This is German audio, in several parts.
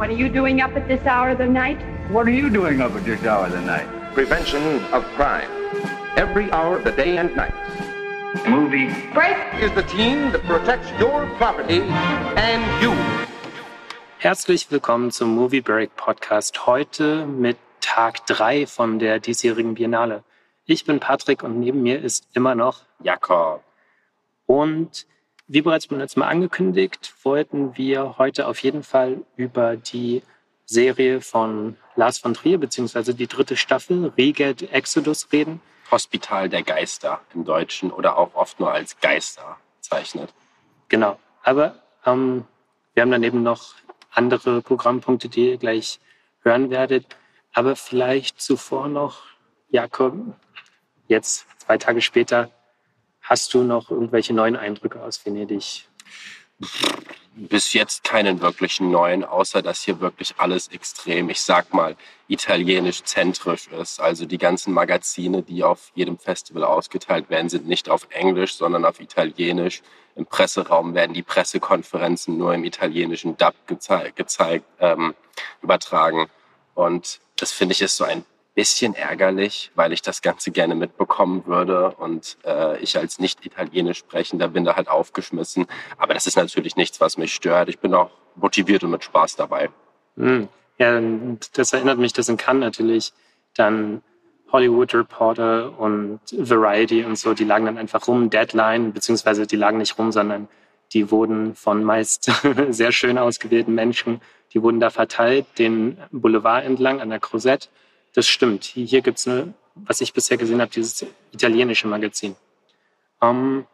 What are you doing up at this hour of the night? What are you doing up at this hour of the night? Prevention of crime. Every hour of the day and night. Movie. Break. Is the team that protects your property and you. Herzlich willkommen zum Movie Break Podcast. Heute mit Tag 3 von der diesjährigen Biennale. Ich bin Patrick und neben mir ist immer noch Jakob. Und wie bereits beim letzten Mal angekündigt, wollten wir heute auf jeden Fall über die Serie von Lars von Trier, beziehungsweise die dritte Staffel, Reged Exodus, reden. Hospital der Geister im Deutschen oder auch oft nur als Geister bezeichnet. Genau. Aber ähm, wir haben daneben noch andere Programmpunkte, die ihr gleich hören werdet. Aber vielleicht zuvor noch, Jakob, jetzt zwei Tage später, hast du noch irgendwelche neuen Eindrücke aus Venedig? Bis jetzt keinen wirklichen neuen, außer dass hier wirklich alles extrem, ich sag mal, italienisch-zentrisch ist. Also die ganzen Magazine, die auf jedem Festival ausgeteilt werden, sind nicht auf Englisch, sondern auf Italienisch. Im Presseraum werden die Pressekonferenzen nur im italienischen Dub gezei gezeigt, ähm, übertragen. Und das finde ich ist so ein bisschen ärgerlich, weil ich das Ganze gerne mitbekommen würde und äh, ich als nicht italienisch sprechender bin da halt aufgeschmissen. Aber das ist natürlich nichts, was mich stört. Ich bin auch motiviert und mit Spaß dabei. Hm. Ja, das erinnert mich, dass in Cannes natürlich dann Hollywood Reporter und Variety und so, die lagen dann einfach rum, Deadline, beziehungsweise die lagen nicht rum, sondern die wurden von meist sehr schön ausgewählten Menschen, die wurden da verteilt, den Boulevard entlang an der Crozette das stimmt. Hier gibt es, was ich bisher gesehen habe, dieses italienische Magazin. Ähm,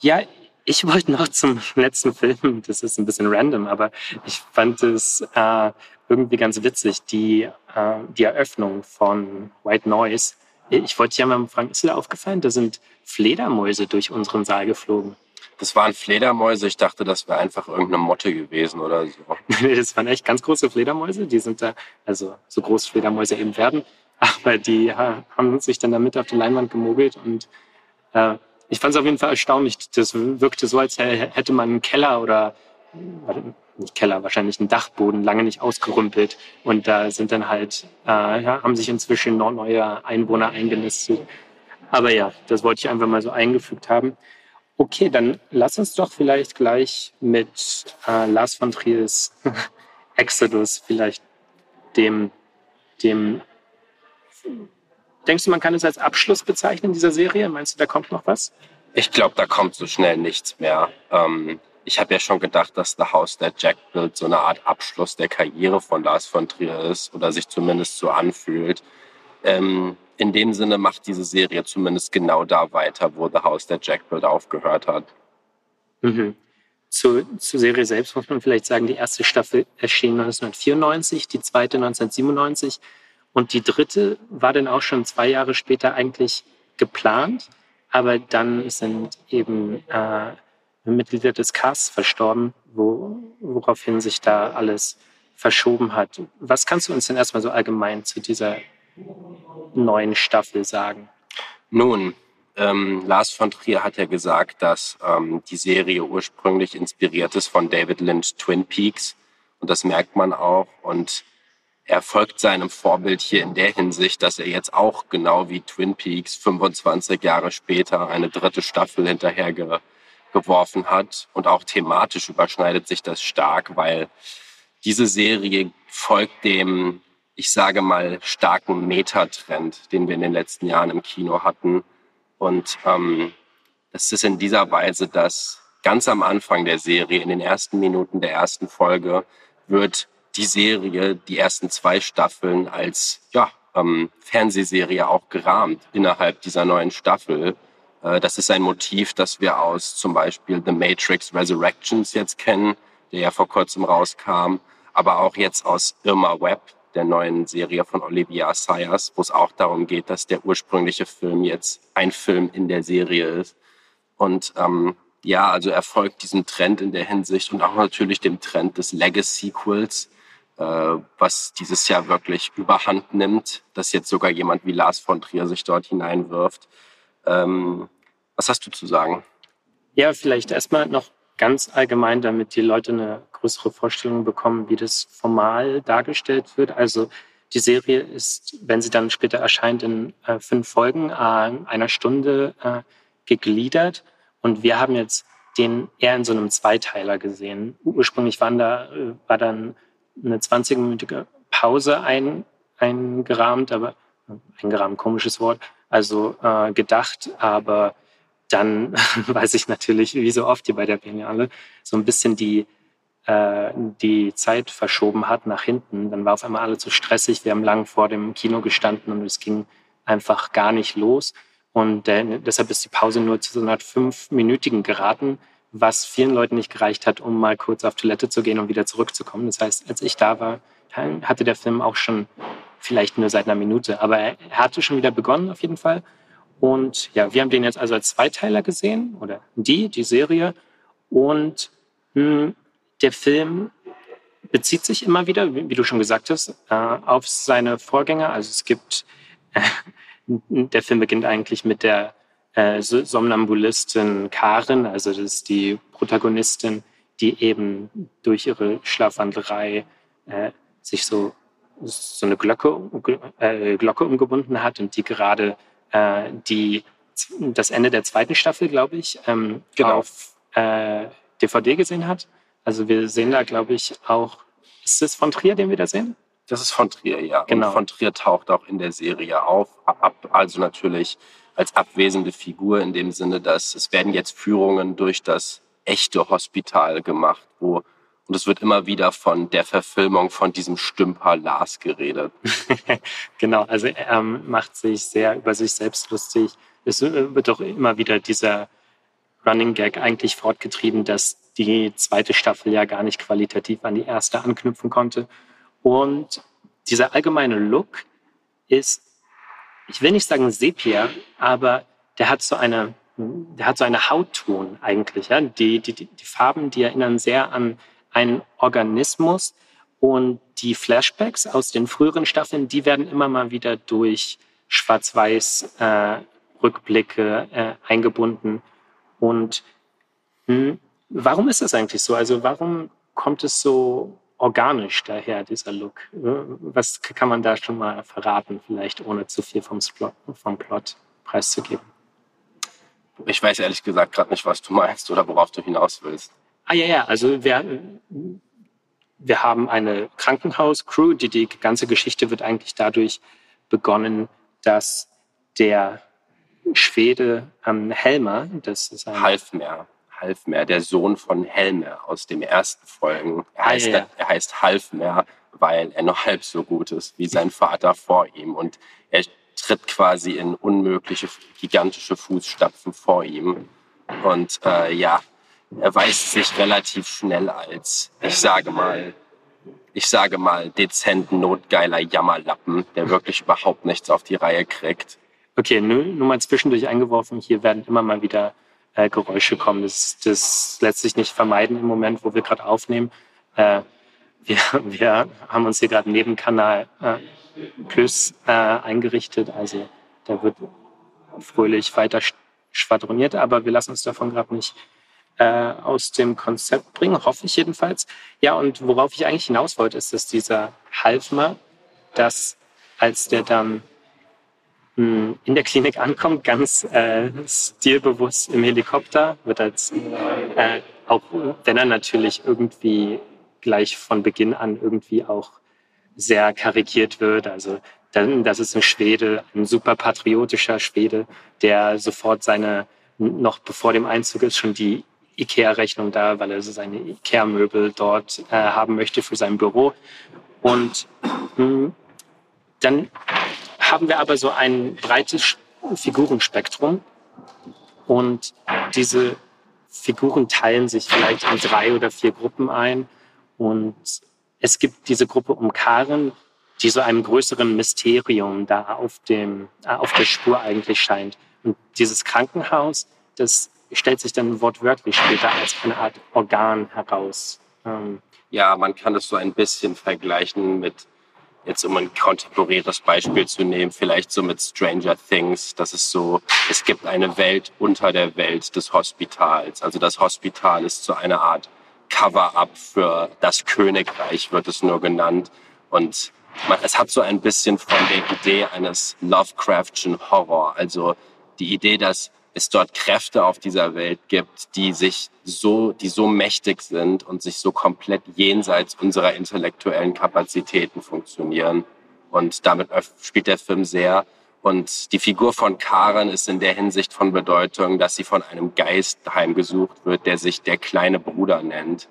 ja, ich wollte noch zum letzten Film, das ist ein bisschen random, aber ich fand es äh, irgendwie ganz witzig, die, äh, die Eröffnung von White Noise. Ich wollte ja mal fragen, ist dir aufgefallen, da sind Fledermäuse durch unseren Saal geflogen? Das waren Fledermäuse. Ich dachte, das wäre einfach irgendeine Motte gewesen oder so. das waren echt ganz große Fledermäuse. Die sind da, also so groß Fledermäuse eben werden. Aber die haben sich dann damit auf die Leinwand gemogelt und äh, ich fand es auf jeden Fall erstaunlich. Das wirkte so, als hätte man einen Keller oder nicht Keller, wahrscheinlich einen Dachboden lange nicht ausgerümpelt. Und da sind dann halt, äh, ja, haben sich inzwischen noch neue Einwohner eingenistet. Aber ja, das wollte ich einfach mal so eingefügt haben. Okay, dann lass uns doch vielleicht gleich mit äh, Lars von Triers Exodus vielleicht dem, dem, denkst du, man kann es als Abschluss bezeichnen, dieser Serie? Meinst du, da kommt noch was? Ich glaube, da kommt so schnell nichts mehr. Ähm, ich habe ja schon gedacht, dass The House That Jack Built so eine Art Abschluss der Karriere von Lars von Trier ist oder sich zumindest so anfühlt. Ähm, in dem Sinne macht diese Serie zumindest genau da weiter, wo The House der Jack Build aufgehört hat. Mhm. Zu, zur Serie selbst muss man vielleicht sagen, die erste Staffel erschien 1994, die zweite 1997 und die dritte war dann auch schon zwei Jahre später eigentlich geplant, aber dann sind eben äh, Mitglieder des Casts verstorben, wo, woraufhin sich da alles verschoben hat. Was kannst du uns denn erstmal so allgemein zu dieser neuen Staffel sagen? Nun, ähm, Lars von Trier hat ja gesagt, dass ähm, die Serie ursprünglich inspiriert ist von David Lynch Twin Peaks. Und das merkt man auch. Und er folgt seinem Vorbild hier in der Hinsicht, dass er jetzt auch genau wie Twin Peaks 25 Jahre später eine dritte Staffel hinterhergeworfen hat. Und auch thematisch überschneidet sich das stark, weil diese Serie folgt dem ich sage mal, starken Metatrend, den wir in den letzten Jahren im Kino hatten. Und ähm, das ist in dieser Weise, dass ganz am Anfang der Serie, in den ersten Minuten der ersten Folge, wird die Serie, die ersten zwei Staffeln als ja, ähm, Fernsehserie auch gerahmt innerhalb dieser neuen Staffel. Äh, das ist ein Motiv, das wir aus zum Beispiel The Matrix Resurrections jetzt kennen, der ja vor kurzem rauskam, aber auch jetzt aus Irma Webb, der neuen Serie von Olivia Assayas, wo es auch darum geht, dass der ursprüngliche Film jetzt ein Film in der Serie ist. Und ähm, ja, also er folgt diesem Trend in der Hinsicht und auch natürlich dem Trend des Legacy-Sequels, äh, was dieses Jahr wirklich überhand nimmt, dass jetzt sogar jemand wie Lars von Trier sich dort hineinwirft. Ähm, was hast du zu sagen? Ja, vielleicht erstmal noch ganz allgemein, damit die Leute eine größere Vorstellung bekommen, wie das formal dargestellt wird. Also die Serie ist, wenn sie dann später erscheint, in äh, fünf Folgen, äh, einer Stunde äh, gegliedert. Und wir haben jetzt den eher in so einem Zweiteiler gesehen. Ursprünglich waren da, äh, war dann eine 20-minütige Pause ein, eingerahmt, aber eingerahmt, komisches Wort, also äh, gedacht, aber dann weiß ich natürlich, wie so oft hier bei der Biennale, so ein bisschen die, äh, die Zeit verschoben hat nach hinten. Dann war auf einmal alles so stressig. Wir haben lang vor dem Kino gestanden und es ging einfach gar nicht los. Und äh, deshalb ist die Pause nur zu so einer fünfminütigen geraten, was vielen Leuten nicht gereicht hat, um mal kurz auf Toilette zu gehen und wieder zurückzukommen. Das heißt, als ich da war, hatte der Film auch schon vielleicht nur seit einer Minute, aber er hatte schon wieder begonnen auf jeden Fall. Und ja, wir haben den jetzt also als Zweiteiler gesehen oder die, die Serie. Und mh, hm, der Film bezieht sich immer wieder, wie, wie du schon gesagt hast, äh, auf seine Vorgänger. Also es gibt, äh, der Film beginnt eigentlich mit der äh, Somnambulistin Karin, also das ist die Protagonistin, die eben durch ihre Schlafwandlerei sich so so eine Glocke, Glocke umgebunden hat und die gerade die, das Ende der zweiten Staffel, glaube ich, ähm, genau. auf DVD gesehen hat. Also wir sehen da, glaube ich, auch, ist es von Trier, den wir da sehen? Das ist von Trier, ja. Genau. Und von Trier taucht auch in der Serie auf. Ab, also natürlich als abwesende Figur in dem Sinne, dass es werden jetzt Führungen durch das echte Hospital gemacht, wo und es wird immer wieder von der Verfilmung von diesem Stümper Lars geredet. genau, also er ähm, macht sich sehr über sich selbst lustig. Es wird doch immer wieder dieser Running Gag eigentlich fortgetrieben, dass die zweite Staffel ja gar nicht qualitativ an die erste anknüpfen konnte. Und dieser allgemeine Look ist, ich will nicht sagen Sepia, aber der hat so eine, der hat so eine Hautton eigentlich. Ja? Die, die, die Farben, die erinnern sehr an ein Organismus und die Flashbacks aus den früheren Staffeln, die werden immer mal wieder durch Schwarz-Weiß äh, Rückblicke äh, eingebunden. Und mh, hm, warum ist das eigentlich so? Also warum kommt es so organisch daher, dieser Look? Was kann man da schon mal verraten, vielleicht ohne zu viel vom, Plot, vom Plot preiszugeben? Ich weiß ehrlich gesagt gerade nicht, was du meinst oder worauf du hinaus willst. Ah ja, ja, also wir, wir haben eine Krankenhauscrew. Die, die ganze Geschichte wird eigentlich dadurch begonnen, dass der Schwede ähm, Helmer, das ist ein Halfmer, Halfmer, der Sohn von Helmer aus dem ersten Folgen. Er heißt, ah, ja, ja. er heißt Halfmer, weil er nur halb so gut ist wie sein Vater vor ihm und er tritt quasi in unmögliche, gigantische Fußstapfen vor ihm. Und äh, ja, erweist sich relativ schnell als, ich sage mal, ich sage mal, dezent notgeiler Jammerlappen, der wirklich überhaupt nichts auf die Reihe kriegt. Okay, nur, nur mal zwischendurch eingeworfen, hier werden immer mal wieder äh, Geräusche kommen. Das, das lässt sich nicht vermeiden im Moment, wo wir gerade aufnehmen. Äh, wir, wir haben uns hier gerade einen Nebenkanal äh, Plus äh, eingerichtet, also da wird fröhlich weiter schwadroniert, aber wir lassen uns davon gerade nicht äh, aus dem Konzept bringen, hoffe ich jedenfalls. Ja, und worauf ich eigentlich hinaus wollte, ist, dass dieser Halfmer, dass als der dann in der Klinik ankommt, ganz äh, stilbewusst im Helikopter, wird als, äh, auch wenn er natürlich irgendwie gleich von Beginn an irgendwie auch sehr karikiert wird. Also dann, das ist ein Schwede, ein super patriotischer Schwede, der sofort seine, noch bevor dem Einzug ist, schon die IKEA-Rechnung da, weil er seine IKEA-Möbel dort äh, haben möchte für sein Büro. Und mh, hm, dann haben wir aber so ein breites Figurenspektrum und diese Figuren teilen sich vielleicht in drei oder vier Gruppen ein und es gibt diese Gruppe um Karen, die so einem größeren Mysterium da auf, dem, äh, auf der Spur eigentlich scheint. Und dieses Krankenhaus, das stellt sich dann wortwörtlich später als eine Art Organ heraus. Ähm ja, man kann es so ein bisschen vergleichen mit, jetzt um ein kontemporäres Beispiel zu nehmen, vielleicht so mit Stranger Things. Das ist so, es gibt eine Welt unter der Welt des Hospitals. Also das Hospital ist so eine Art Cover-up für das Königreich wird es nur genannt. Und man, es hat so ein bisschen von der Idee eines Lovecraftschen Horror. Also die Idee, dass es dort Kräfte auf dieser Welt gibt, die sich so, die so mächtig sind und sich so komplett jenseits unserer intellektuellen Kapazitäten funktionieren. Und damit spielt der Film sehr. Und die Figur von Karen ist in der Hinsicht von Bedeutung, dass sie von einem Geist heimgesucht wird, der sich der kleine Bruder nennt.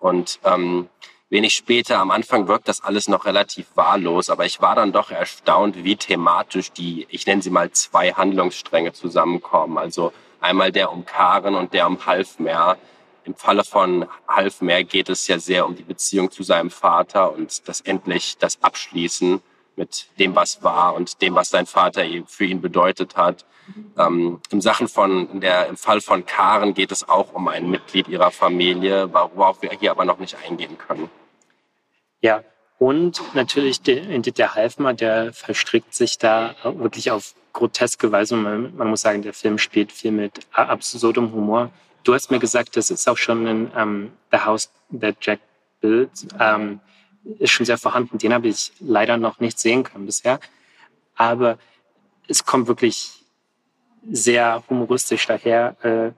Und ähm, wenig später, am Anfang wirkt das alles noch relativ wahllos, aber ich war dann doch erstaunt, wie thematisch die, ich nenne sie mal zwei Handlungsstränge zusammenkommen. Also einmal der um Karen und der um Halfmeer. Im Falle von Halfmeer geht es ja sehr um die Beziehung zu seinem Vater und das endlich das Abschließen mit dem, was war und dem, was sein Vater für ihn bedeutet hat. Ähm, Im Sachen von der, im Fall von Karen geht es auch um ein Mitglied ihrer Familie, worauf wir hier aber noch nicht eingehen können. Ja, und natürlich der, der Halfmer, der verstrickt sich da wirklich auf groteske Weise. Man, man, muss sagen, der Film spielt viel mit absurdem Humor. Du hast mir gesagt, das ist auch schon in um, ähm, The House That Jack Built. Um, ist schon sehr vorhanden. Den habe ich leider noch nicht sehen können bisher. Aber es kommt wirklich sehr humoristisch daher. Äh,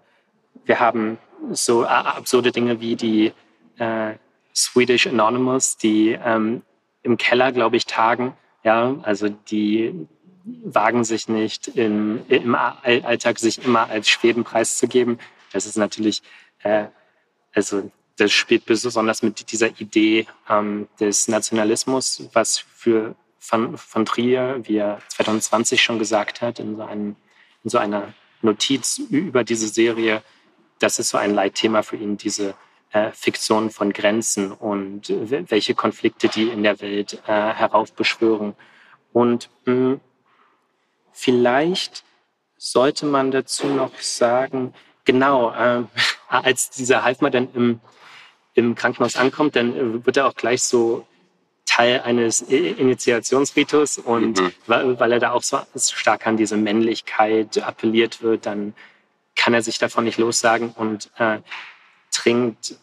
wir haben so absurde Dinge wie die äh, Swedish Anonymous, die ähm, im Keller, glaube ich, tagen. Ja, also die wagen sich nicht im, im Alltag sich immer als Schweden preiszugeben. Das ist natürlich, äh, also das spielt besonders mit dieser Idee ähm, des Nationalismus, was für von, von Trier, wie er 2020 schon gesagt hat, in so, einem, in so einer Notiz über diese Serie, das ist so ein Leitthema für ihn, diese Fiktion von Grenzen und welche Konflikte die in der Welt äh, heraufbeschwören. Und mh, hm, vielleicht sollte man dazu noch sagen, genau, äh, als dieser Halfmer dann im im Krankenhaus ankommt, dann äh, wird er auch gleich so Teil eines Initiationsritus und mhm. weil, weil, er da auch so stark an diese Männlichkeit appelliert wird, dann kann er sich davon nicht lossagen und äh, trinkt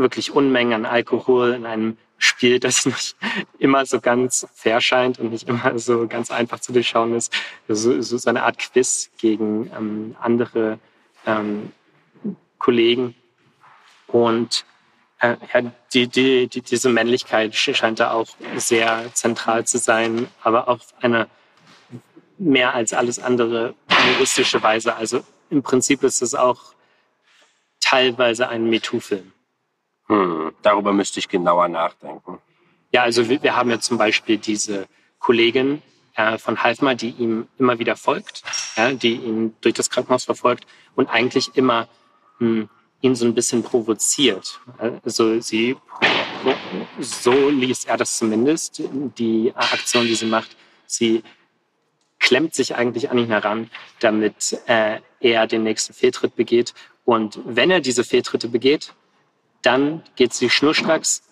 wirklich Unmengen an Alkohol in einem Spiel, das nicht immer so ganz fair scheint und nicht immer so ganz einfach zu durchschauen ist. So, so eine Art Quiz gegen ähm, andere ähm, Kollegen. Und äh, ja, die, die, die, diese Männlichkeit scheint da auch sehr zentral zu sein, aber auf eine mehr als alles andere humoristische Weise. Also im Prinzip ist es auch teilweise ein MeToo-Film. Hm, darüber müsste ich genauer nachdenken. Ja, also wir, wir haben ja zum Beispiel diese Kollegin äh, von Halfmer, die ihm immer wieder folgt, ja, die ihn durch das Krankenhaus verfolgt und eigentlich immer hm, ihn so ein bisschen provoziert. Also sie, so liest er das zumindest, die Aktion, die sie macht. Sie klemmt sich eigentlich an ihn heran, damit äh, er den nächsten Fehltritt begeht. Und wenn er diese Fehltritte begeht, dann geht sie schnurstracks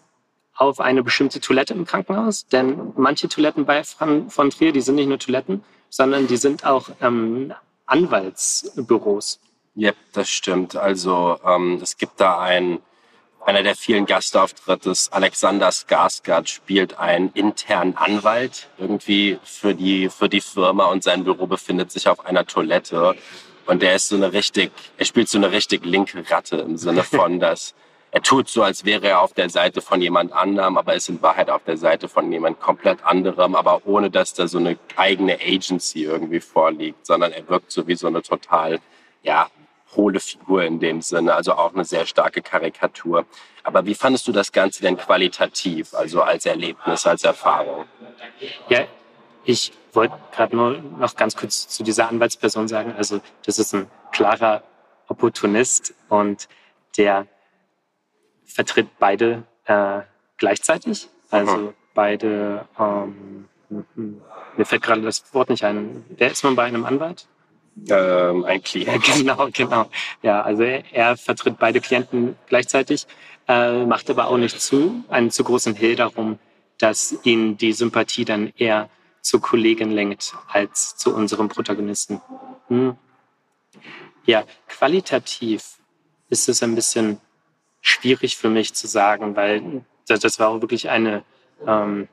auf eine bestimmte Toilette im Krankenhaus. Denn manche Toiletten bei von, Trier, die sind nicht nur Toiletten, sondern die sind auch ähm, Anwaltsbüros. Ja, das stimmt. Also ähm, es gibt da ein, einer der vielen Gastauftritte, Alexander Skarsgård spielt einen internen Anwalt irgendwie für die, für die Firma und sein Büro befindet sich auf einer Toilette. Und der ist so eine richtig, er spielt so eine richtig linke Ratte im Sinne von, dass er tut so, als wäre er auf der Seite von jemand anderem, aber ist in Wahrheit auf der Seite von jemand komplett anderem, aber ohne dass da so eine eigene Agency irgendwie vorliegt, sondern er wirkt so wie so eine total, ja, hohle Figur in dem Sinne, also auch eine sehr starke Karikatur. Aber wie fandest du das Ganze denn qualitativ, also als Erlebnis, als Erfahrung? Ja, ich wollte gerade nur noch ganz kurz zu dieser Anwaltsperson sagen, also das ist ein klarer Opportunist und der vertritt beide äh, gleichzeitig, also mhm. beide, ähm, mir fällt gerade das Wort nicht ein, wer ist man bei einem Anwalt? ähm, ein Klient. Genau, genau. Ja, also er, er vertritt beide Klienten gleichzeitig, äh, macht aber auch nicht zu, einen zu großen Hehl darum, dass ihn die Sympathie dann eher zur Kollegin lenkt als zu unserem Protagonisten. Hm. Ja, qualitativ ist es ein bisschen schwierig für mich zu sagen, weil das, das war auch wirklich eine, ähm,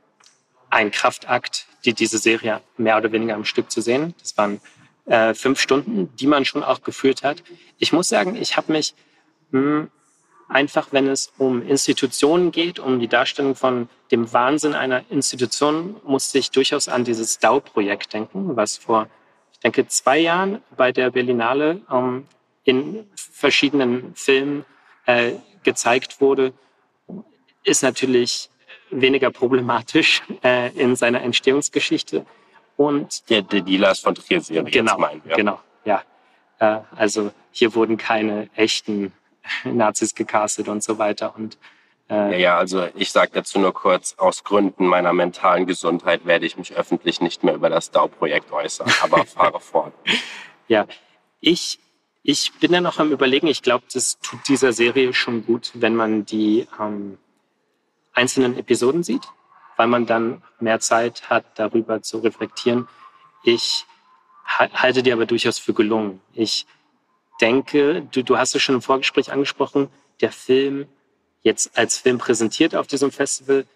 ein Kraftakt, die, diese Serie mehr oder weniger am Stück zu sehen. Das waren äh, fünf Stunden, die man schon auch geführt hat. Ich muss sagen, ich habe mich mh, hm, einfach, wenn es um Institutionen geht, um die Darstellung von dem Wahnsinn einer Institution, musste ich durchaus an dieses DAO-Projekt denken, was vor, ich denke, zwei Jahren bei der Berlinale ähm, in verschiedenen Filmen äh, gezeigt wurde, ist natürlich weniger problematisch äh, in seiner Entstehungsgeschichte. Und der, der die Lars von Trier Serie genau, meinen wir. Genau, ja. Äh, also hier wurden keine echten Nazis gecastet und so weiter. Und äh, ja, ja, also ich sage dazu nur kurz, aus Gründen meiner mentalen Gesundheit werde ich mich öffentlich nicht mehr über das DAO-Projekt äußern, aber fahre fort. Ja, ich, ich bin ja noch am Überlegen, ich glaube, das tut dieser Serie schon gut, wenn man die ähm, einzelnen Episoden sieht, weil man dann mehr Zeit hat, darüber zu reflektieren. Ich halte die aber durchaus für gelungen. Ich denke, du, du hast es schon im Vorgespräch angesprochen, der Film jetzt als Film präsentiert auf diesem Festival,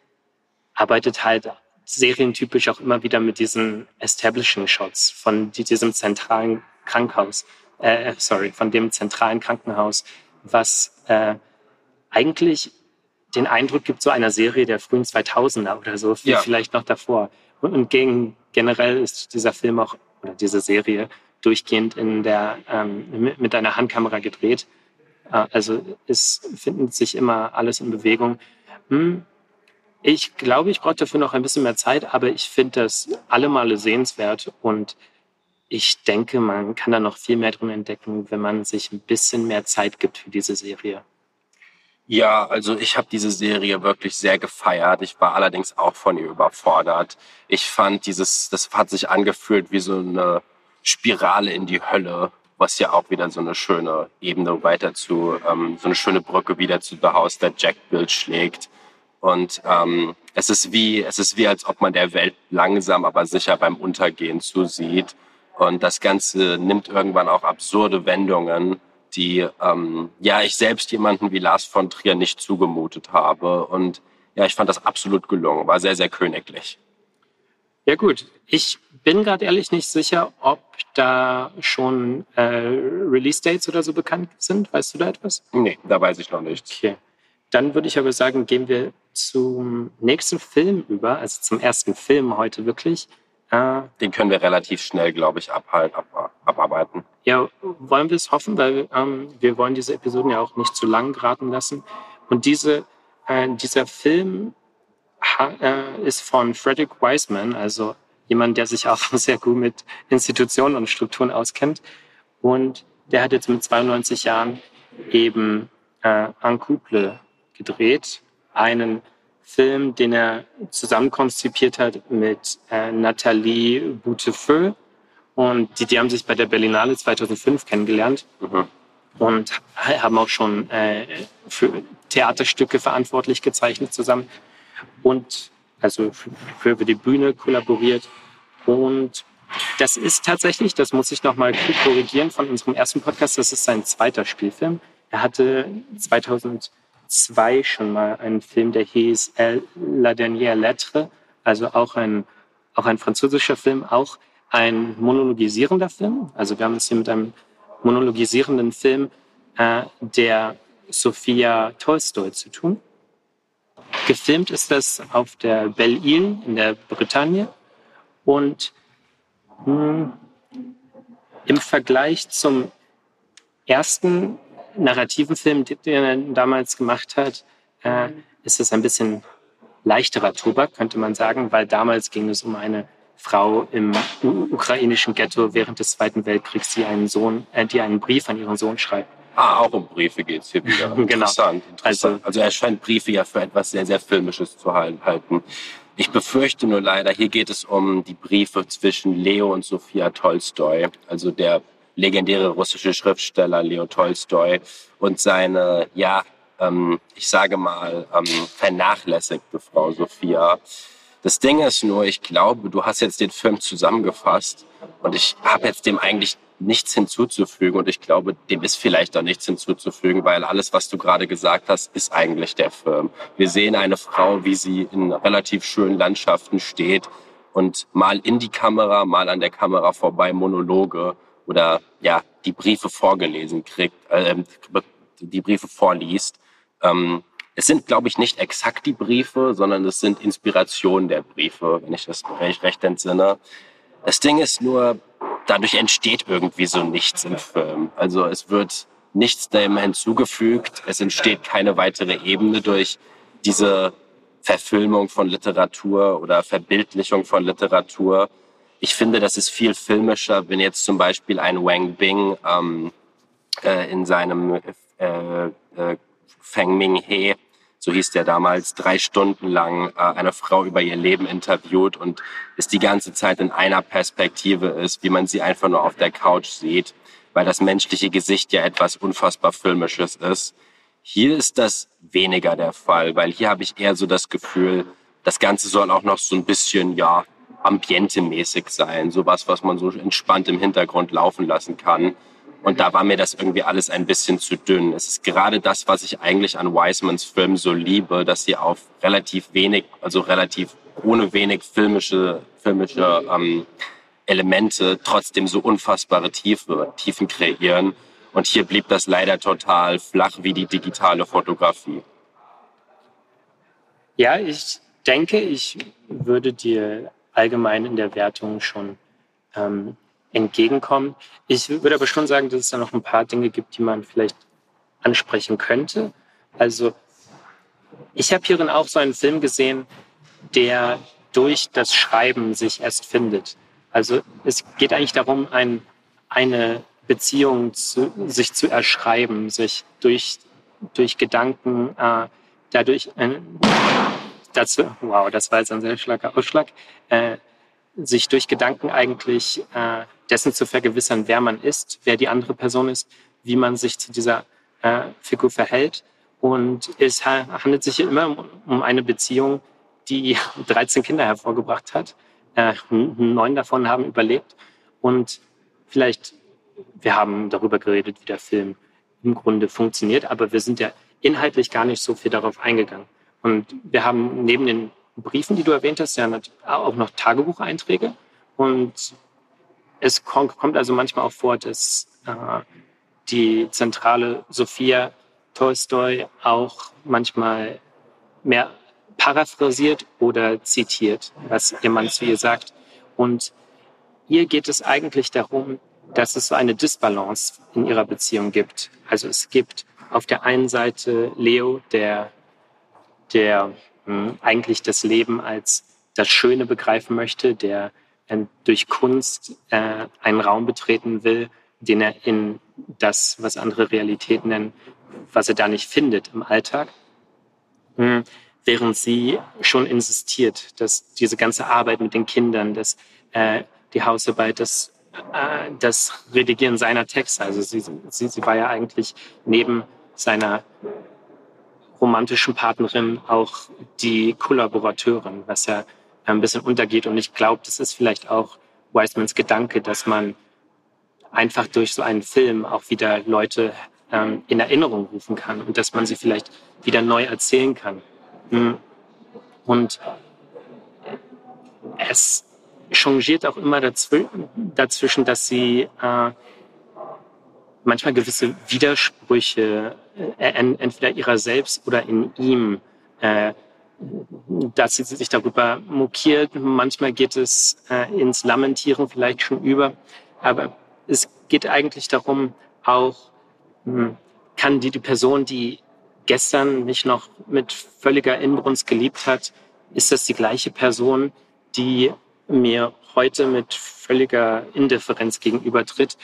arbeitet halt serientypisch auch immer wieder mit diesen Establishing Shots von diesem zentralen Krankenhaus, äh, sorry, von dem zentralen Krankenhaus, was äh, eigentlich den Eindruck gibt, so einer Serie der frühen 2000er oder so, ja. vielleicht noch davor. Und, und gegen, generell ist dieser Film auch, oder diese Serie, durchgehend in der, ähm, mit einer Handkamera gedreht. Äh, also es findet sich immer alles in Bewegung. Hm. Ich glaube, ich brauche dafür noch ein bisschen mehr Zeit, aber ich finde das alle Male sehenswert und ich denke, man kann da noch viel mehr drin entdecken, wenn man sich ein bisschen mehr Zeit gibt für diese Serie. Ja, also ich habe diese Serie wirklich sehr gefeiert. Ich war allerdings auch von ihr überfordert. Ich fand dieses, das hat sich angefühlt wie so eine Spirale in die Hölle, was ja auch wieder so eine schöne Ebene weiter zu, ähm, so eine schöne Brücke wieder zu The House der Jack Bild schlägt. Und ähm, es ist wie, es ist wie, als ob man der Welt langsam, aber sicher beim Untergehen zusieht. Und das Ganze nimmt irgendwann auch absurde Wendungen, die ähm, ja ich selbst jemanden wie Lars von Trier nicht zugemutet habe. Und ja, ich fand das absolut gelungen, war sehr, sehr königlich. Ja gut, ich bin gerade ehrlich nicht sicher, ob da schon äh, Release-Dates oder so bekannt sind. Weißt du da etwas? Nee, da weiß ich noch nicht. Okay. Dann würde ich aber sagen, gehen wir zum nächsten Film über, also zum ersten Film heute wirklich. Äh, Den können wir relativ schnell, glaube ich, abhalten, ab, abarbeiten. Ja, wollen wir es hoffen, weil ähm, wir wollen diese Episoden ja auch nicht zu lang geraten lassen. Und diese, äh, dieser Film äh, ist von Frederick Wiseman, also jemand, der sich auch sehr gut mit Institutionen und Strukturen auskennt. Und der hat jetzt mit 92 Jahren eben äh, Couple gedreht, einen Film, den er zusammen konzipiert hat mit äh, Nathalie Boutefeu. Und die, die haben sich bei der Berlinale 2005 kennengelernt mhm. und haben auch schon äh, für Theaterstücke verantwortlich gezeichnet zusammen. Und also für, für die Bühne kollaboriert. Und das ist tatsächlich, das muss ich nochmal korrigieren von unserem ersten Podcast, das ist sein zweiter Spielfilm. Er hatte 2002 schon mal einen Film, der hieß La Dernière Lettre, also auch ein, auch ein französischer Film, auch ein monologisierender Film. Also wir haben es hier mit einem monologisierenden Film äh, der Sophia Tolstoy zu tun. Gefilmt ist das auf der Belle Ile in der Bretagne und mh, hm, im Vergleich zum ersten narrativen Film, den er damals gemacht hat, äh, ist es ein bisschen leichterer Tobak, könnte man sagen, weil damals ging es um eine Frau im ukrainischen Ghetto während des Zweiten Weltkriegs, die einen Sohn, äh, die einen Brief an ihren Sohn schreibt. Ah, auch um Briefe geht es hier wieder. genau. Interessant, interessant. Also, also er scheint Briefe ja für etwas sehr, sehr Filmisches zu halten. Ich befürchte nur leider, hier geht es um die Briefe zwischen Leo und Sophia Tolstoi, also der legendäre russische Schriftsteller Leo Tolstoi und seine, ja, ähm, ich sage mal, ähm, vernachlässigte Frau Sophia. Das Ding ist nur, ich glaube, du hast jetzt den Film zusammengefasst und ich habe jetzt dem eigentlich nichts hinzuzufügen und ich glaube, dem ist vielleicht auch nichts hinzuzufügen, weil alles, was du gerade gesagt hast, ist eigentlich der Film. Wir sehen eine Frau, wie sie in relativ schönen Landschaften steht und mal in die Kamera, mal an der Kamera vorbei Monologe oder ja, die Briefe vorgelesen kriegt, äh, die Briefe vorliest. Ähm, es sind, glaube ich, nicht exakt die Briefe, sondern es sind Inspirationen der Briefe, wenn ich das recht, recht entsinne. Das Ding ist nur, dadurch entsteht irgendwie so nichts im Film. Also es wird nichts dem hinzugefügt. Es entsteht keine weitere Ebene durch diese Verfilmung von Literatur oder Verbildlichung von Literatur. Ich finde, das ist viel filmischer, wenn jetzt zum Beispiel ein Wang Bing ähm, äh, in seinem äh, äh, Feng Ming He so hieß der damals, drei Stunden lang äh, eine Frau über ihr Leben interviewt und es die ganze Zeit in einer Perspektive ist, wie man sie einfach nur auf der Couch sieht, weil das menschliche Gesicht ja etwas unfassbar Filmisches ist. Hier ist das weniger der Fall, weil hier habe ich eher so das Gefühl, das Ganze soll auch noch so ein bisschen, ja, ambientemäßig sein. Sowas, was man so entspannt im Hintergrund laufen lassen kann. Und da war mir das irgendwie alles ein bisschen zu dünn. Es ist gerade das, was ich eigentlich an Wisemans Film so liebe, dass sie auf relativ wenig, also relativ ohne wenig filmische, filmische ähm, Elemente trotzdem so unfassbare Tiefe, Tiefen kreieren. Und hier blieb das leider total flach wie die digitale Fotografie. Ja, ich denke, ich würde dir allgemein in der Wertung schon ähm, entgegenkommen. Ich würde aber schon sagen, dass es da noch ein paar Dinge gibt, die man vielleicht ansprechen könnte. Also ich habe hierin auch so einen Film gesehen, der durch das Schreiben sich erst findet. Also es geht eigentlich darum, ein, eine Beziehung zu, sich zu erschreiben, sich durch, durch Gedanken, äh, dadurch, äh, dazu, wow, das war jetzt ein sehr starker Ausschlag, äh, sich durch Gedanken eigentlich äh, dessen zu vergewissern, wer man ist, wer die andere Person ist, wie man sich zu dieser äh, Figur verhält. Und es handelt sich immer um eine Beziehung, die 13 Kinder hervorgebracht hat. Äh, neun davon haben überlebt. Und vielleicht, wir haben darüber geredet, wie der Film im Grunde funktioniert, aber wir sind ja inhaltlich gar nicht so viel darauf eingegangen. Und wir haben neben den Briefen, die du erwähnt hast, ja auch noch Tagebucheinträge. Und es kommt also manchmal auch vor, dass äh, die zentrale Sophia Tolstoi auch manchmal mehr paraphrasiert oder zitiert, was ihr Mann zu ihr sagt. Und ihr geht es eigentlich darum, dass es so eine Disbalance in ihrer Beziehung gibt. Also es gibt auf der einen Seite Leo, der, der mh, hm, eigentlich das Leben als das Schöne begreifen möchte, der äh, durch Kunst äh, einen Raum betreten will, den er in das, was andere Realität nennen, was er da nicht findet im Alltag. Mhm. Während sie schon insistiert, dass diese ganze Arbeit mit den Kindern, dass äh, die Hausarbeit, das, äh, das Redigieren seiner Texte, also sie, sie, sie war ja eigentlich neben seiner romantischen Partnerin auch die Kollaborateurin, was ja ein bisschen untergeht. Und ich glaube, das ist vielleicht auch Wisemans Gedanke, dass man einfach durch so einen Film auch wieder Leute ähm, in Erinnerung rufen kann und dass man sie vielleicht wieder neu erzählen kann. Hm. Und es changiert auch immer dazwischen, dass sie äh, manchmal gewisse Widersprüche äh, entweder ihrer selbst oder in ihm äh, dass sie sich darüber mokiert. Manchmal geht es äh, ins Lamentieren vielleicht schon über. Aber es geht eigentlich darum, auch hm, kann die, die Person, die gestern mich noch mit völliger Inbrunst geliebt hat, ist das die gleiche Person, die mir heute mit völliger Indifferenz gegenübertritt.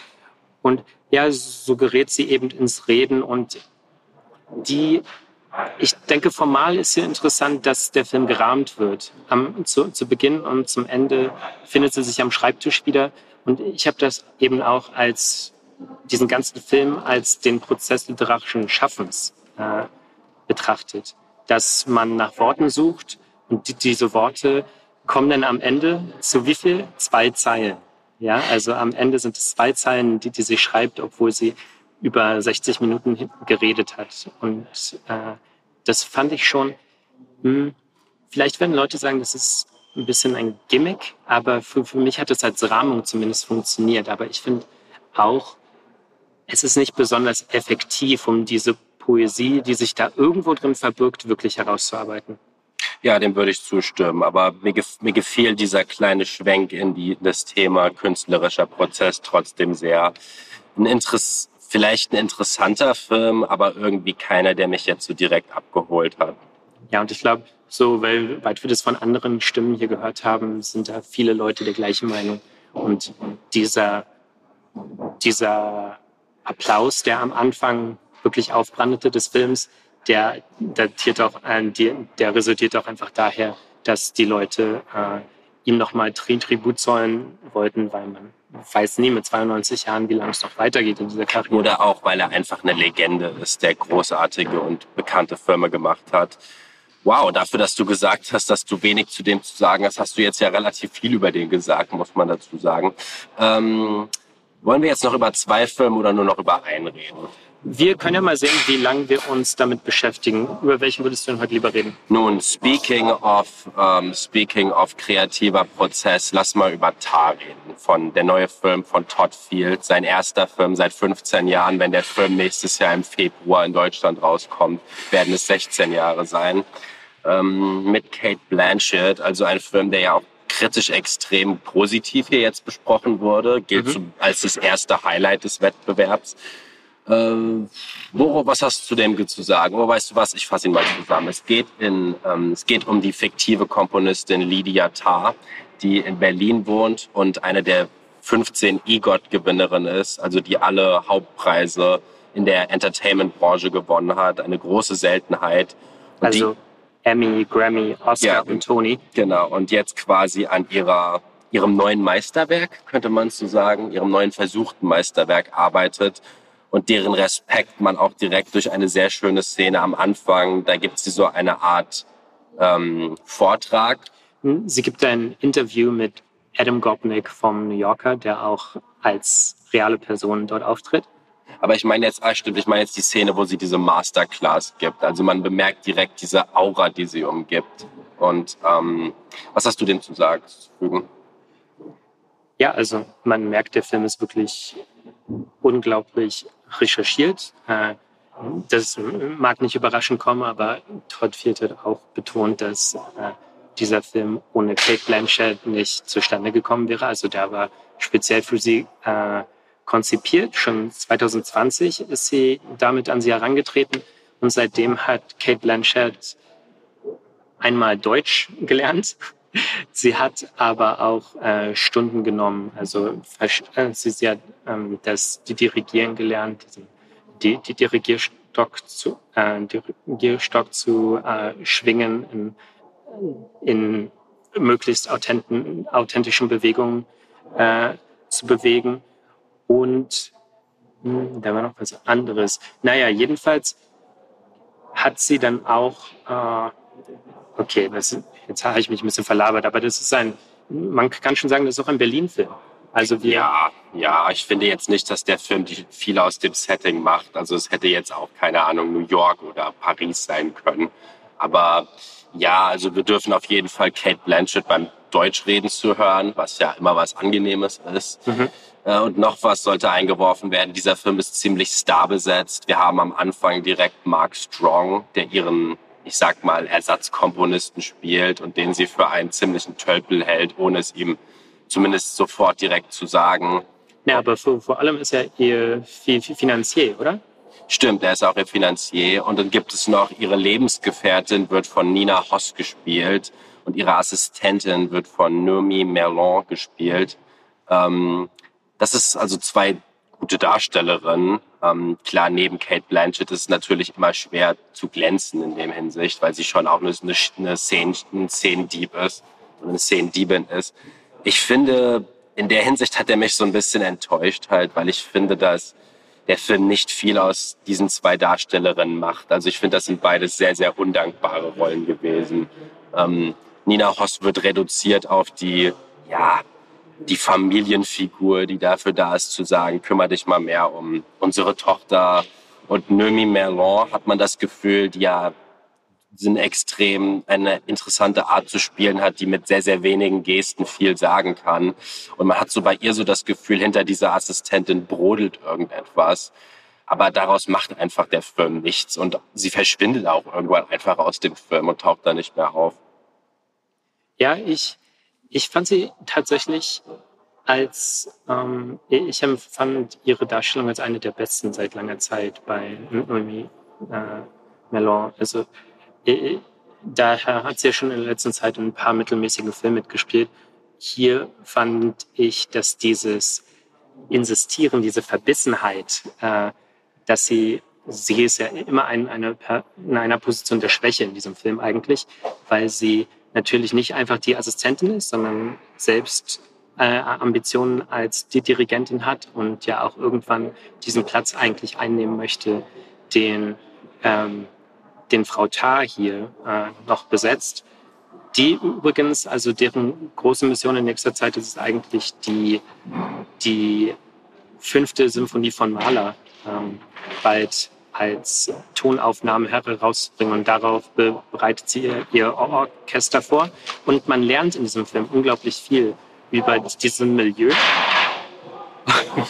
Und ja, so gerät sie eben ins Reden und die ich denke, formal ist hier interessant, dass der Film gerahmt wird. Am, zu, zu Beginn und zum Ende findet sie sich am Schreibtisch wieder. Und ich habe das eben auch als diesen ganzen Film als den Prozess literarischen Schaffens äh, betrachtet. Dass man nach Worten sucht und die, diese Worte kommen dann am Ende zu wie viel? Zwei Zeilen. Ja, also am Ende sind es zwei Zeilen, die, die sie schreibt, obwohl sie über 60 Minuten geredet hat. Und äh, das fand ich schon, hm, vielleicht werden Leute sagen, das ist ein bisschen ein Gimmick, aber für, für mich hat es als Rahmung zumindest funktioniert. Aber ich finde auch, es ist nicht besonders effektiv, um diese Poesie, die sich da irgendwo drin verbirgt, wirklich herauszuarbeiten. Ja, dem würde ich zustimmen. Aber mir, gef mir gefiel dieser kleine Schwenk in, die, das Thema künstlerischer Prozess trotzdem sehr. Ein Interess vielleicht ein interessanter Film, aber irgendwie keiner, der mich jetzt so direkt abgeholt hat. Ja, und ich glaube, so, weil, weil wir das von anderen Stimmen hier gehört haben, sind da viele Leute der gleichen Meinung. Und dieser, dieser Applaus, der am Anfang wirklich aufbrandete des Films, der datiert auch, der resultiert auch einfach daher, dass die Leute äh, ihm nochmal Tribut zollen wollten, weil man weiß nie mit 92 Jahren, wie lange es noch weitergeht in dieser Karriere. Oder auch, weil er einfach eine Legende ist, der großartige und bekannte Filme gemacht hat. Wow, dafür, dass du gesagt hast, dass du wenig zu dem zu sagen hast, hast du jetzt ja relativ viel über den gesagt, muss man dazu sagen. Ähm, wollen wir jetzt noch über zwei Filme oder nur noch über einen reden? Wir können ja mal sehen, wie lange wir uns damit beschäftigen. Über welchen würdest du denn heute lieber reden? Nun, speaking of, um, speaking of kreativer Prozess, lass mal über Tar reden. Von der neue Film von Todd Field, sein erster Film seit 15 Jahren. Wenn der Film nächstes Jahr im Februar in Deutschland rauskommt, werden es 16 Jahre sein. Ähm, mit Kate Blanchett, also ein Film, der ja auch kritisch extrem positiv hier jetzt besprochen wurde, gilt mhm. als das erste Highlight des Wettbewerbs. Ähm, Moro, was hast du zu dem zu sagen? Oh, weißt du was? Ich fasse ihn mal zusammen. Es geht, in, ähm, es geht um die fiktive Komponistin Lydia Tarr, die in Berlin wohnt und eine der 15 EGOT-Gewinnerinnen ist, also die alle Hauptpreise in der Entertainment-Branche gewonnen hat. Eine große Seltenheit. Und also die, Emmy, Grammy, Oscar ja, und Tony. Genau. Und jetzt quasi an ihrer ihrem neuen Meisterwerk, könnte man so sagen, ihrem neuen versuchten Meisterwerk arbeitet und deren Respekt man auch direkt durch eine sehr schöne Szene am Anfang, da gibt sie so eine Art ähm, Vortrag. Hm, sie gibt ein Interview mit Adam Gopnik vom New Yorker, der auch als reale Person dort auftritt. Aber ich meine jetzt, ah, stimmt, ich meine jetzt die Szene, wo sie diese Masterclass gibt. Also man bemerkt direkt diese Aura, die sie umgibt. Und ähm, was hast du dem zu sagen? Ja, also man merkt, der Film ist wirklich unglaublich recherchiert. Äh, das mag nicht überraschend kommen, aber Todd Field hat auch betont, dass äh, dieser Film ohne Kate Blanchett nicht zustande gekommen wäre. Also der war speziell für sie äh, konzipiert. Schon 2020 ist sie damit an sie herangetreten und seitdem hat Kate Blanchett einmal Deutsch gelernt Sie hat aber auch äh, Stunden genommen. Also äh, sie, sie hat ähm, das die Dirigieren gelernt, die, die Dirigierstock zu, äh, Dirigierstock zu äh, schwingen in, in möglichst authenten, authentischen Bewegungen äh, zu bewegen. Und mh, hm, da war noch was anderes. Naja, jedenfalls hat sie dann auch, okay, das, jetzt habe ich mich ein bisschen verlabert, aber das ist ein, man kann schon sagen, das ist auch ein Berlin-Film. Also wir ja, ja, ich finde jetzt nicht, dass der Film viel aus dem Setting macht. Also es hätte jetzt auch, keine Ahnung, New York oder Paris sein können. Aber ja, also wir dürfen auf jeden Fall Kate Blanchett beim Deutschreden zu hören, was ja immer was Angenehmes ist. Mhm. Äh, und noch was sollte eingeworfen werden. Dieser Film ist ziemlich starbesetzt. Wir haben am Anfang direkt Mark Strong, der ihren ich sag mal, Ersatzkomponisten spielt und den sie für einen ziemlichen Tölpel hält, ohne es ihm zumindest sofort direkt zu sagen. Ja, aber vor, vor allem ist er ihr Finanzier, oder? Stimmt, er ist auch ihr Finanzier. Und dann gibt es noch ihre Lebensgefährtin, wird von Nina Hoss gespielt. Und ihre Assistentin wird von Noemi Merlon gespielt. Ähm, das ist also zwei gute Darstellerin. Ähm, klar, neben Kate Blanchett ist es natürlich immer schwer zu glänzen in dem Hinsicht, weil sie schon auch eine, eine, Szenen, ein Szenendieb ist, eine Szenendiebin ist. Ich finde, in der Hinsicht hat er mich so ein bisschen enttäuscht halt, weil ich finde, dass der Film nicht viel aus diesen zwei Darstellerinnen macht. Also ich finde, das sind beides sehr, sehr undankbare Rollen gewesen. Ähm, Nina Hoss wird reduziert auf die, ja, die Familienfigur, die dafür da ist, zu sagen, kümmere dich mal mehr um unsere Tochter. Und Noemi Merlon hat man das Gefühl, die ja sind extrem eine interessante Art zu spielen hat, die mit sehr, sehr wenigen Gesten viel sagen kann. Und man hat so bei ihr so das Gefühl, hinter dieser Assistentin brodelt irgendetwas. Aber daraus macht einfach der Film nichts. Und sie verschwindet auch irgendwann einfach aus dem Film und taucht da nicht mehr auf. Ja, ich, ich fand sie tatsächlich als, ähm, ich empfand ihre Darstellung als eine der besten seit langer Zeit bei Noemi äh, Melon. Also daher hat sie ja schon in der letzten Zeit in ein paar mittelmäßigen Filmen mitgespielt. Hier fand ich, dass dieses Insistieren, diese Verbissenheit, äh, dass sie, sie ist ja immer ein, eine, in einer Position der Schwäche in diesem Film eigentlich, weil sie natürlich nicht einfach die Assistentin ist, sondern selbst äh, Ambitionen als die Dirigentin hat und ja auch irgendwann diesen Platz eigentlich einnehmen möchte, den ähm, den Frau Tar hier äh, noch besetzt. Die übrigens, also deren große Mission in nächster Zeit ist es eigentlich die, die fünfte Symphonie von Mahler ähm, bald als Tonaufnahme herausbringen und darauf bereitet sie ihr, ihr Orchester vor. Und man lernt in diesem Film unglaublich viel über diesem Milieu.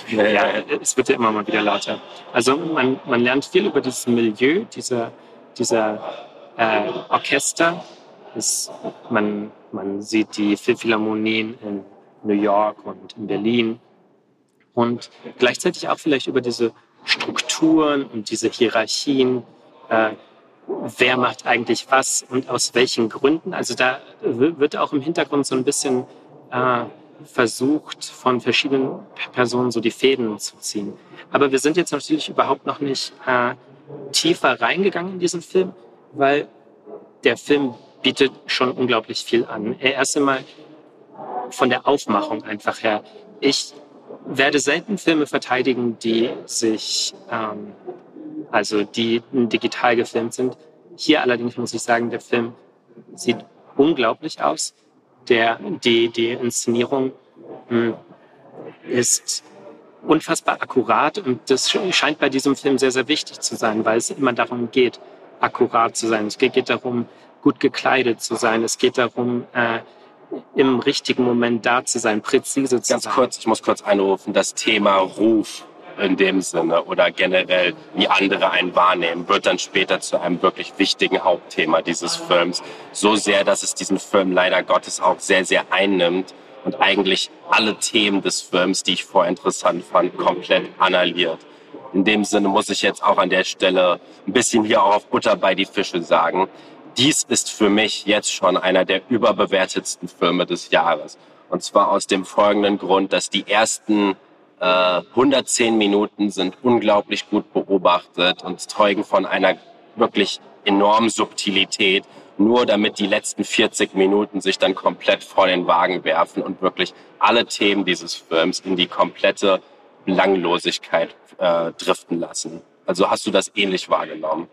ja, es wird ja immer mal wieder lauter. Also man, man lernt viel über dieses Milieu, dieser dieser äh, Orchester. Ist, man, man sieht die Philharmonien in New York und in Berlin und gleichzeitig auch vielleicht über diese Strukturen und diese Hierarchien. Äh, wer macht eigentlich was und aus welchen Gründen? Also da wird auch im Hintergrund so ein bisschen äh, versucht, von verschiedenen Personen so die Fäden zu ziehen. Aber wir sind jetzt natürlich überhaupt noch nicht äh, tiefer reingegangen in diesen Film, weil der Film bietet schon unglaublich viel an. Er erst einmal von der Aufmachung einfach her. Ich werde selten Filme verteidigen, die sich, ähm, also die digital gefilmt sind. Hier allerdings muss ich sagen, der Film sieht unglaublich aus. Der, die, die Inszenierung mh, hm, ist unfassbar akkurat und das scheint bei diesem Film sehr, sehr wichtig zu sein, weil es immer darum geht, akkurat zu sein. Es geht darum, gut gekleidet zu sein. Es geht darum, äh, im richtigen Moment da zu sein, präzise zu Ganz sein. Ganz kurz, ich muss kurz einrufen, das Thema Ruf in dem Sinne oder generell, wie andere einen wahrnehmen, wird dann später zu einem wirklich wichtigen Hauptthema dieses Films. So sehr, dass es diesen Film leider Gottes auch sehr, sehr einnimmt und eigentlich alle Themen des Films, die ich vorher interessant fand, komplett annulliert. In dem Sinne muss ich jetzt auch an der Stelle ein bisschen hier auch auf Butter bei die Fische sagen. Dies ist für mich jetzt schon einer der überbewertetsten Filme des Jahres. Und zwar aus dem folgenden Grund, dass die ersten äh, 110 Minuten sind unglaublich gut beobachtet und zeugen von einer wirklich enormen Subtilität nur damit die letzten 40 Minuten sich dann komplett vor den Wagen werfen und wirklich alle Themen dieses Films in die komplette Langlosigkeit äh, driften lassen. Also hast du das ähnlich wahrgenommen?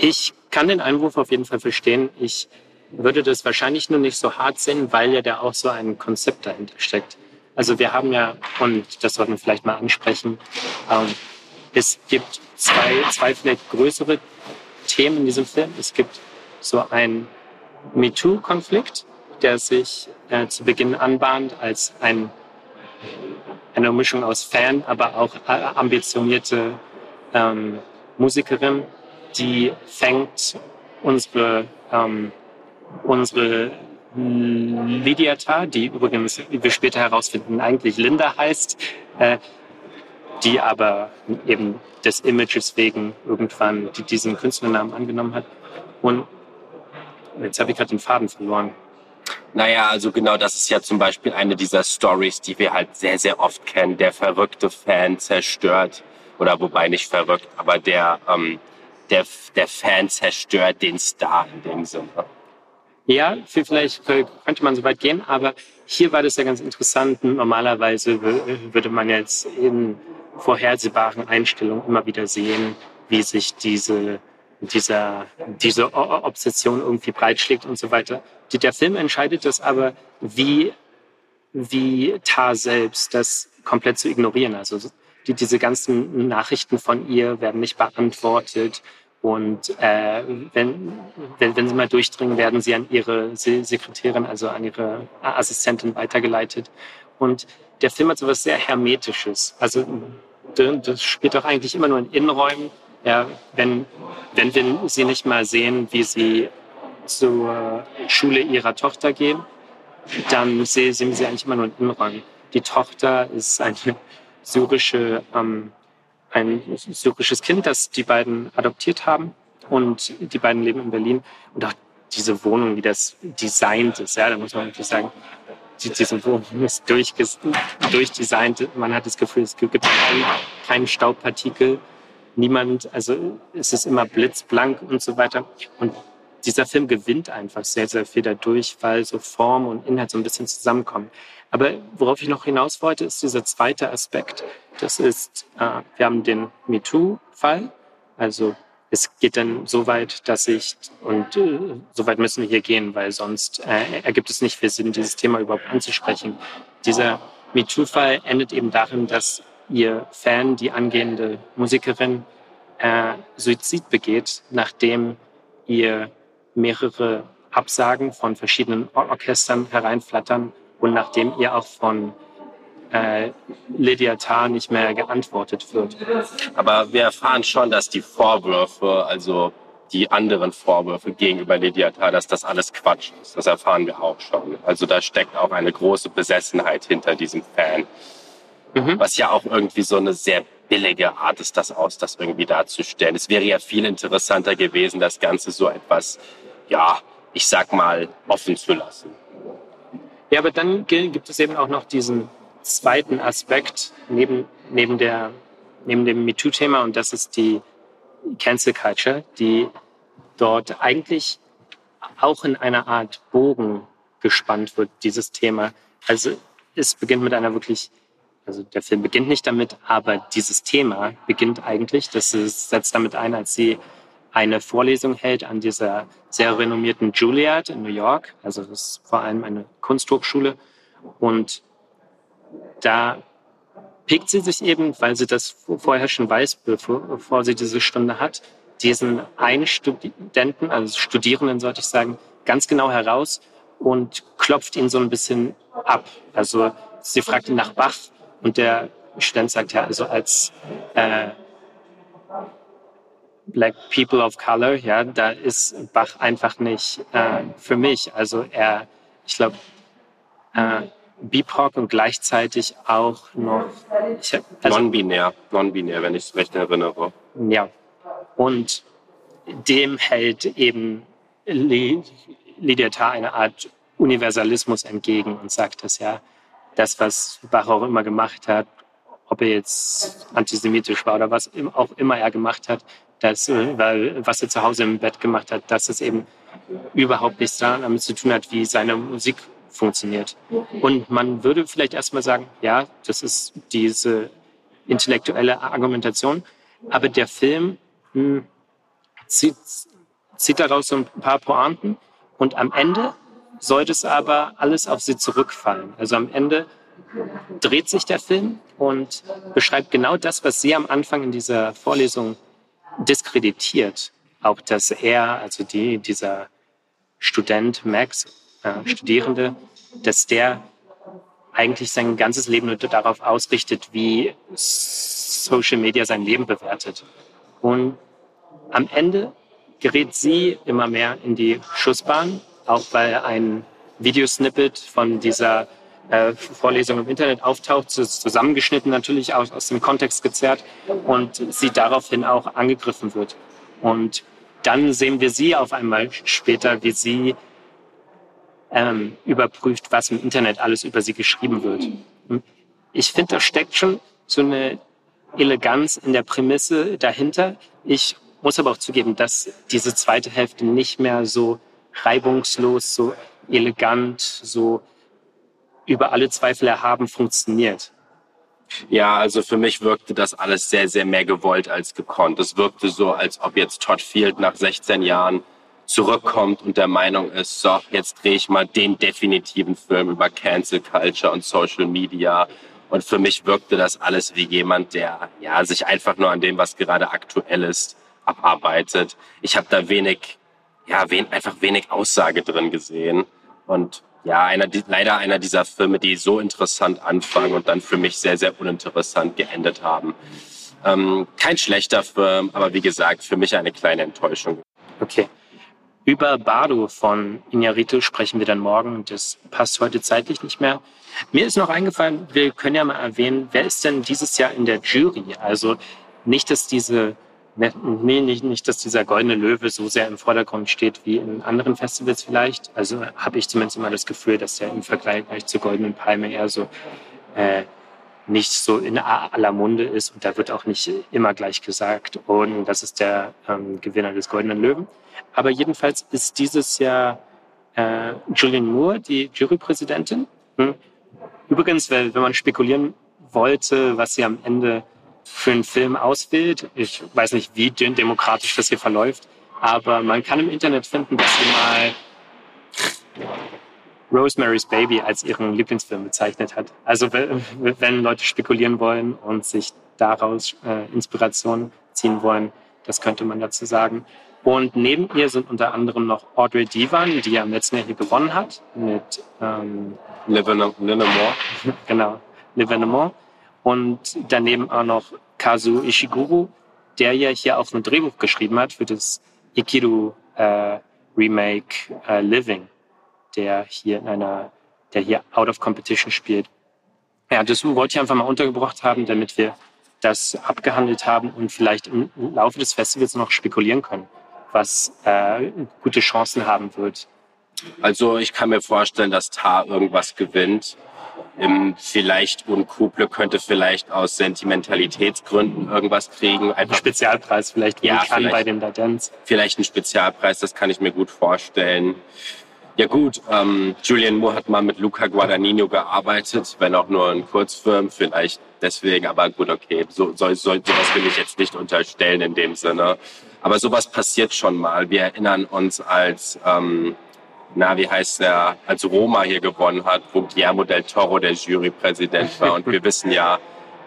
Ich kann den Einwurf auf jeden Fall verstehen. Ich würde das wahrscheinlich nur nicht so hart sehen, weil ja da auch so ein Konzept dahinter steckt. Also wir haben ja, und das sollten wir vielleicht mal ansprechen, ähm, es gibt zwei, zwei vielleicht größere Themen in diesem Film. Es gibt so einen MeToo-Konflikt, der sich äh, zu Beginn anbahnt als ein, eine Mischung aus Fan, aber auch äh, ambitionierte ähm, Musikerin, die fängt unsere, ähm, unsere Lydiata, die übrigens, wie wir später herausfinden, eigentlich Linda heißt, äh, die aber eben des Images wegen irgendwann diesen Künstlernamen angenommen hat. Und jetzt habe ich gerade den Faden verloren. Naja, also genau, das ist ja zum Beispiel eine dieser Stories, die wir halt sehr, sehr oft kennen. Der verrückte Fan zerstört, oder wobei nicht verrückt, aber der, ähm, der, der Fan zerstört den Star in dem Sinne. Ja, vielleicht könnte man so weit gehen, aber hier war das ja ganz interessant. Normalerweise würde man jetzt in vorhersehbaren Einstellungen immer wieder sehen, wie sich diese, dieser, diese Obsession irgendwie breitschlägt und so weiter. Der Film entscheidet das aber, wie wie Tar selbst das komplett zu ignorieren. Also die, diese ganzen Nachrichten von ihr werden nicht beantwortet. Und äh, wenn, wenn, wenn sie mal durchdringen, werden sie an ihre Sekretärin, also an ihre Assistentin weitergeleitet. Und der Film hat so etwas sehr Hermetisches. Also das spielt doch eigentlich immer nur in Innenräumen. Ja, wenn, wenn wir sie nicht mal sehen, wie sie zur Schule ihrer Tochter gehen, dann sehen sie eigentlich immer nur in Innenräumen. Die Tochter ist eine syrische, ähm, ein syrisches Kind, das die beiden adoptiert haben. Und die beiden leben in Berlin. Und auch diese Wohnung, wie das designt ist, ja, da muss man wirklich sagen, diese Wohnung ist durchdesignt. Man hat das Gefühl, es gibt keinen, keinen Staubpartikel. Niemand, also es ist immer blitzblank und so weiter. Und dieser Film gewinnt einfach sehr, sehr viel dadurch, weil so Form und Inhalt so ein bisschen zusammenkommen. Aber worauf ich noch hinaus wollte, ist dieser zweite Aspekt. Das ist, äh, wir haben den MeToo-Fall. Also es geht dann so weit, dass ich, und äh, so weit müssen wir hier gehen, weil sonst äh, ergibt es nicht viel Sinn, dieses Thema überhaupt anzusprechen. Dieser MeToo-Fall endet eben darin, dass ihr Fan, die angehende Musikerin, äh, Suizid begeht, nachdem ihr mehrere Absagen von verschiedenen Orchestern hereinflattern und nachdem ihr auch von äh, Lydia Tarr nicht mehr geantwortet wird. Aber wir erfahren schon, dass die Vorwürfe, also die anderen Vorwürfe gegenüber Lydia Tarr, dass das alles Quatsch ist. Das erfahren wir auch schon. Also da steckt auch eine große Besessenheit hinter diesem Fan. Mhm. Was ja auch irgendwie so eine sehr billige Art ist, das aus, das irgendwie darzustellen. Es wäre ja viel interessanter gewesen, das Ganze so etwas, ja, ich sag mal, offen zu lassen. Ja, aber dann gibt es eben auch noch diesen zweiten Aspekt neben, neben, der, neben dem MeToo-Thema und das ist die Cancel Culture, die dort eigentlich auch in einer Art Bogen gespannt wird, dieses Thema. Also es beginnt mit einer wirklich, also der Film beginnt nicht damit, aber dieses Thema beginnt eigentlich, das setzt damit ein, als sie eine Vorlesung hält an dieser sehr renommierten Juilliard in New York. Also das ist vor allem eine Kunsthochschule. Und da pickt sie sich eben, weil sie das vorher schon weiß, bevor, sie diese Stunde hat, diesen einen Studenten, also Studierenden sollte ich sagen, ganz genau heraus und klopft ihn so ein bisschen ab. Also sie fragt ihn nach Bach und der Student sagt ja, also als äh, Black People of Color, ja, da ist Bach einfach nicht äh, für mich. Also er, ich glaube, äh, BIPOC und gleichzeitig auch noch also, non-binär, non-binär, wenn ich es recht erinnere. Ja, und dem hält eben Lydia eine Art Universalismus entgegen und sagt, dass ja das, was Bach auch immer gemacht hat, ob er jetzt antisemitisch war oder was auch immer er gemacht hat, dass, weil, was er zu Hause im Bett gemacht hat, dass es eben überhaupt nichts damit zu tun hat, wie seine Musik funktioniert. Und man würde vielleicht erstmal sagen, ja, das ist diese intellektuelle Argumentation, aber der Film mh, hm, zieht, zieht daraus so ein paar Pointen und am Ende sollte es aber alles auf sie zurückfallen. Also am Ende dreht sich der Film und beschreibt genau das, was sie am Anfang in dieser Vorlesung diskreditiert. Auch dass er, also die, dieser Student Max, äh, Studierende, dass der eigentlich sein ganzes Leben nur darauf ausrichtet, wie Social Media sein Leben bewertet. Und am Ende gerät sie immer mehr in die Schussbahn, auch weil ein Videosnippet von dieser äh, Vorlesung im Internet auftaucht, zusammengeschnitten natürlich aus, aus dem Kontext gezerrt und sie daraufhin auch angegriffen wird. Und dann sehen wir sie auf einmal später, wie sie ähm, überprüft, was im Internet alles über sie geschrieben wird. Ich finde, da steckt schon so eine Eleganz in der Prämisse dahinter. Ich muss aber auch zugeben, dass diese zweite Hälfte nicht mehr so reibungslos, so elegant, so über alle Zweifel erhaben funktioniert. Ja, also für mich wirkte das alles sehr, sehr mehr gewollt als gekonnt. Es wirkte so, als ob jetzt Todd Field nach 16 Jahren zurückkommt und der Meinung ist, so, jetzt drehe ich mal den definitiven Film über Cancel Culture und Social Media. Und für mich wirkte das alles wie jemand, der ja sich einfach nur an dem, was gerade aktuell ist, abarbeitet. Ich habe da wenig, ja, wen, einfach wenig Aussage drin gesehen. Und ja, einer, leider einer dieser Filme, die so interessant anfangen und dann für mich sehr, sehr uninteressant geendet haben. Ähm, kein schlechter Film, aber wie gesagt, für mich eine kleine Enttäuschung. Okay. Über Bardo von Iñárritu sprechen wir dann morgen. Das passt heute zeitlich nicht mehr. Mir ist noch eingefallen, wir können ja mal erwähnen, wer ist denn dieses Jahr in der Jury? Also nicht, dass diese Nee, nicht, nicht, dass dieser goldene Löwe so sehr im Vordergrund steht wie in anderen Festivals vielleicht. Also habe ich zumindest immer das Gefühl, dass der im Vergleich zur goldenen Palme eher so äh, nicht so in aller Munde ist und da wird auch nicht immer gleich gesagt, und das ist der ähm, Gewinner des goldenen Löwen. Aber jedenfalls ist dieses Jahr äh, Julian Moore die Jurypräsidentin. Hm. Übrigens, wenn man spekulieren wollte, was sie am Ende für einen Film auswählt. Ich weiß nicht, wie demokratisch das hier verläuft, aber man kann im Internet finden, dass sie mal Rosemary's Baby als ihren Lieblingsfilm bezeichnet hat. Also wenn Leute spekulieren wollen und sich daraus äh, Inspiration ziehen wollen, das könnte man dazu sagen. Und neben ihr sind unter anderem noch Audrey Divan, die ja im letzten Jahr hier gewonnen hat mit ähm, L'Evenement. genau, L'Evenement. Und daneben auch noch Kazu Ishiguro, der ja hier auch ein Drehbuch geschrieben hat für das Ikiru äh, Remake äh, Living, der hier in einer, der hier out of competition spielt. Ja, das wollte ich einfach mal untergebracht haben, damit wir das abgehandelt haben und vielleicht im Laufe des Festivals noch spekulieren können, was äh, gute Chancen haben wird. Also ich kann mir vorstellen, dass Tar irgendwas gewinnt. Im vielleicht Unkuble könnte vielleicht aus Sentimentalitätsgründen irgendwas kriegen. Einfach ein Spezialpreis vielleicht ja, vielleicht, bei dem Dadenz. Vielleicht ein Spezialpreis, das kann ich mir gut vorstellen. Ja gut, ähm, Julian Moore hat mal mit Luca Guadagnino gearbeitet, wenn auch nur ein Kurzfilm, vielleicht deswegen, aber gut, okay, so, so, so, sowas will ich jetzt nicht unterstellen in dem Sinne. Aber sowas passiert schon mal. Wir erinnern uns als ähm, na, wie heißt der, als Roma hier gewonnen hat, wo Guillermo del Toro der Jurypräsident war. Und wir wissen ja,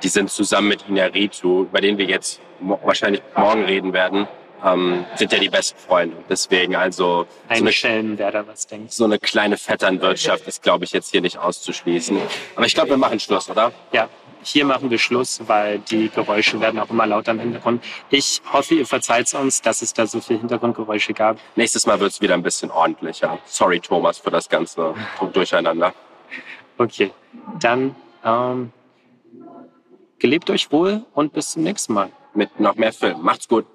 die sind zusammen mit Inarritu, über den wir jetzt wahrscheinlich morgen reden werden, ähm, sind ja die besten Freunde. Deswegen also ein so eine, Schelm, wer da was denkt. So eine kleine Vetternwirtschaft ist, glaube ich, jetzt hier nicht auszuschließen. Aber ich glaube, wir machen Schluss, oder? Ja, hier machen wir Schluss, weil die Geräusche werden auch immer lauter im Hintergrund. Ich hoffe, ihr verzeiht uns, dass es da so viele Hintergrundgeräusche gab. Nächstes Mal wird es wieder ein bisschen ordentlicher. Sorry, Thomas, für das ganze Durcheinander. Okay, dann ähm, gelebt euch wohl und bis zum nächsten Mal. Mit noch mehr Film. Macht's gut.